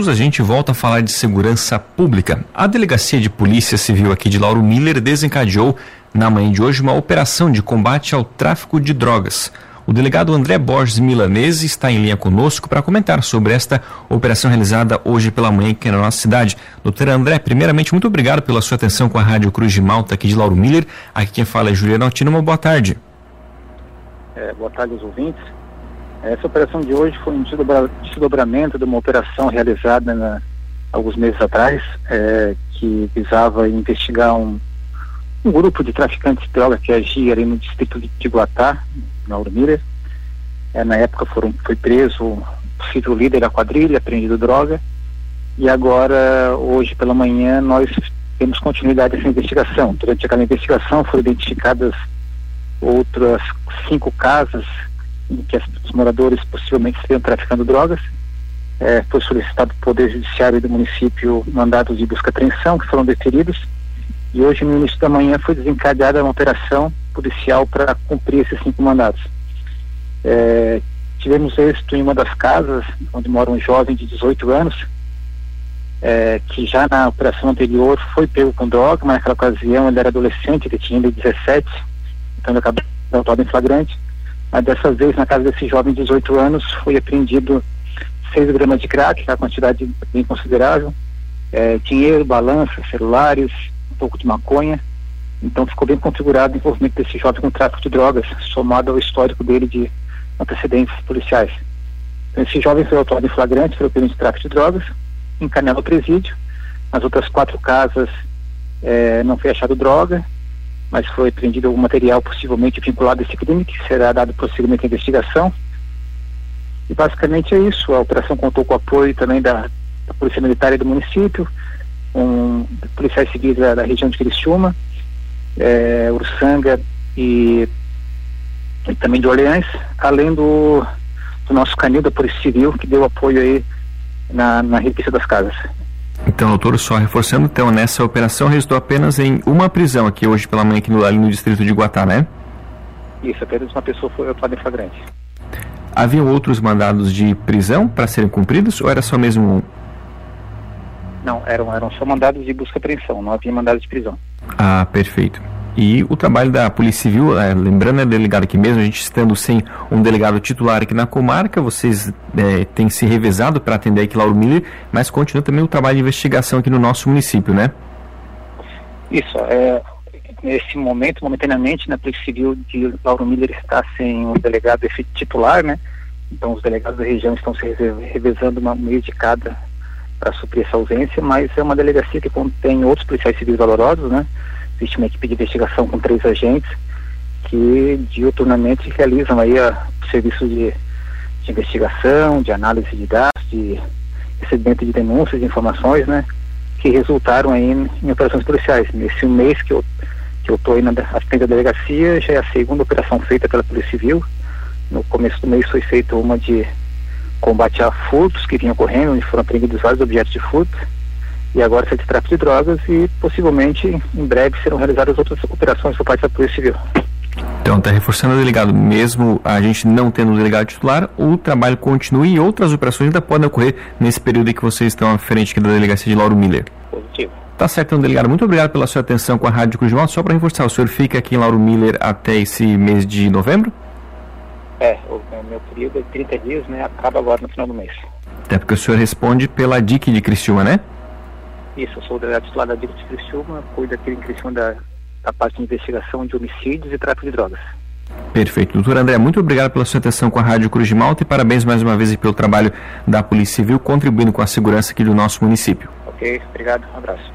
minutos a gente volta a falar de segurança pública. A Delegacia de Polícia Civil aqui de Lauro Miller desencadeou na manhã de hoje uma operação de combate ao tráfico de drogas. O delegado André Borges Milanese está em linha conosco para comentar sobre esta operação realizada hoje pela manhã aqui na nossa cidade. Doutor André, primeiramente, muito obrigado pela sua atenção com a Rádio Cruz de Malta aqui de Lauro Miller. Aqui quem fala é Juliana Altino. Uma boa tarde. É, boa tarde aos ouvintes. Essa operação de hoje foi um desdobramento de uma operação realizada na, alguns meses atrás, é, que visava investigar um, um, grupo de traficantes de droga que agia ali no distrito de Guatá, na Urmira. É, na época foram, foi preso o possível líder da quadrilha, apreendido droga, e agora, hoje pela manhã, nós temos continuidade dessa investigação. Durante aquela investigação foram identificadas outras cinco casas em que os moradores possivelmente estariam traficando drogas. É, foi solicitado o Poder Judiciário do município mandados de busca e apreensão, que foram deferidos. E hoje, no início da manhã, foi desencadeada uma operação policial para cumprir esses cinco mandados. É, tivemos êxito em uma das casas, onde mora um jovem de 18 anos, é, que já na operação anterior foi pego com droga, mas naquela ocasião ele era adolescente, ele tinha 17, então ele acabou autuado em flagrante. Mas dessa vez, na casa desse jovem de 18 anos, foi apreendido 6 gramas de crack, que é uma quantidade bem considerável, é, dinheiro, balança, celulares, um pouco de maconha. Então ficou bem configurado o envolvimento desse jovem com tráfico de drogas, somado ao histórico dele de antecedentes policiais. Então, esse jovem foi autuado em flagrante pelo crime de tráfico de drogas, encaminhado ao presídio. Nas outras quatro casas é, não foi achado droga, mas foi apreendido material possivelmente vinculado a esse crime, que será dado prosseguimento à investigação. E basicamente é isso. A operação contou com o apoio também da, da Polícia Militar e do município, um, policiais civis da, da região de Criciúma, é, Ursanga e, e, também de Orleans, além do, do nosso canil da Polícia Civil, que deu apoio aí na, na das casas. Então, doutor, só reforçando, então, nessa operação resultou apenas em uma prisão aqui hoje pela manhã aqui no, ali no distrito de Guatá, né? Isso, apenas uma pessoa foi autuada em flagrante. Haviam outros mandados de prisão para serem cumpridos ou era só mesmo um? Não, eram, eram só mandados de busca e apreensão, não havia mandado de prisão. Ah, perfeito. E o trabalho da Polícia Civil, é, lembrando, né, delegado aqui mesmo, a gente estando sem um delegado titular aqui na comarca, vocês é, têm se revezado para atender aqui Lauro Miller, mas continua também o trabalho de investigação aqui no nosso município, né? Isso, é, nesse momento, momentaneamente, na Polícia Civil de Lauro Miller está sem um delegado titular, né? Então os delegados da região estão se revezando uma meio de cada para suprir essa ausência, mas é uma delegacia que contém outros policiais civis valorosos, né? Existe uma equipe de investigação com três agentes que diuturnamente realizam aí a, o serviço de, de investigação, de análise de dados, de recebimento de denúncias, de informações, né? Que resultaram aí em, em operações policiais. Nesse mês que eu que eu estou aí na frente da delegacia, já é a segunda operação feita pela Polícia Civil. No começo do mês foi feita uma de combate a furtos que vinham ocorrendo, onde foram apreendidos vários objetos de furto e agora de tráfico de drogas e possivelmente em breve serão realizadas outras operações por parte da Polícia Civil. Então, está reforçando o delegado, mesmo a gente não tendo um delegado titular, o trabalho continua e outras operações ainda podem ocorrer nesse período em que vocês estão à frente aqui da delegacia de Lauro Miller. Positivo. Tá certo, então, delegado. Muito obrigado pela sua atenção com a Rádio Cruz de Malta. Só para reforçar, o senhor fica aqui em Lauro Miller até esse mês de novembro? É, o meu período é 30 dias, né? Acaba agora no final do mês. Até porque o senhor responde pela DIC de Criciúma, né? Isso, eu sou o delegado titular da DIC de Criciúma, cuido aqui em Criciúma da, da parte de investigação de homicídios e tráfico de drogas. Perfeito. Doutor André, muito obrigado pela sua atenção com a Rádio Cruz de Malta e parabéns mais uma vez pelo trabalho da Polícia Civil contribuindo com a segurança aqui do nosso município. Ok, obrigado, um abraço.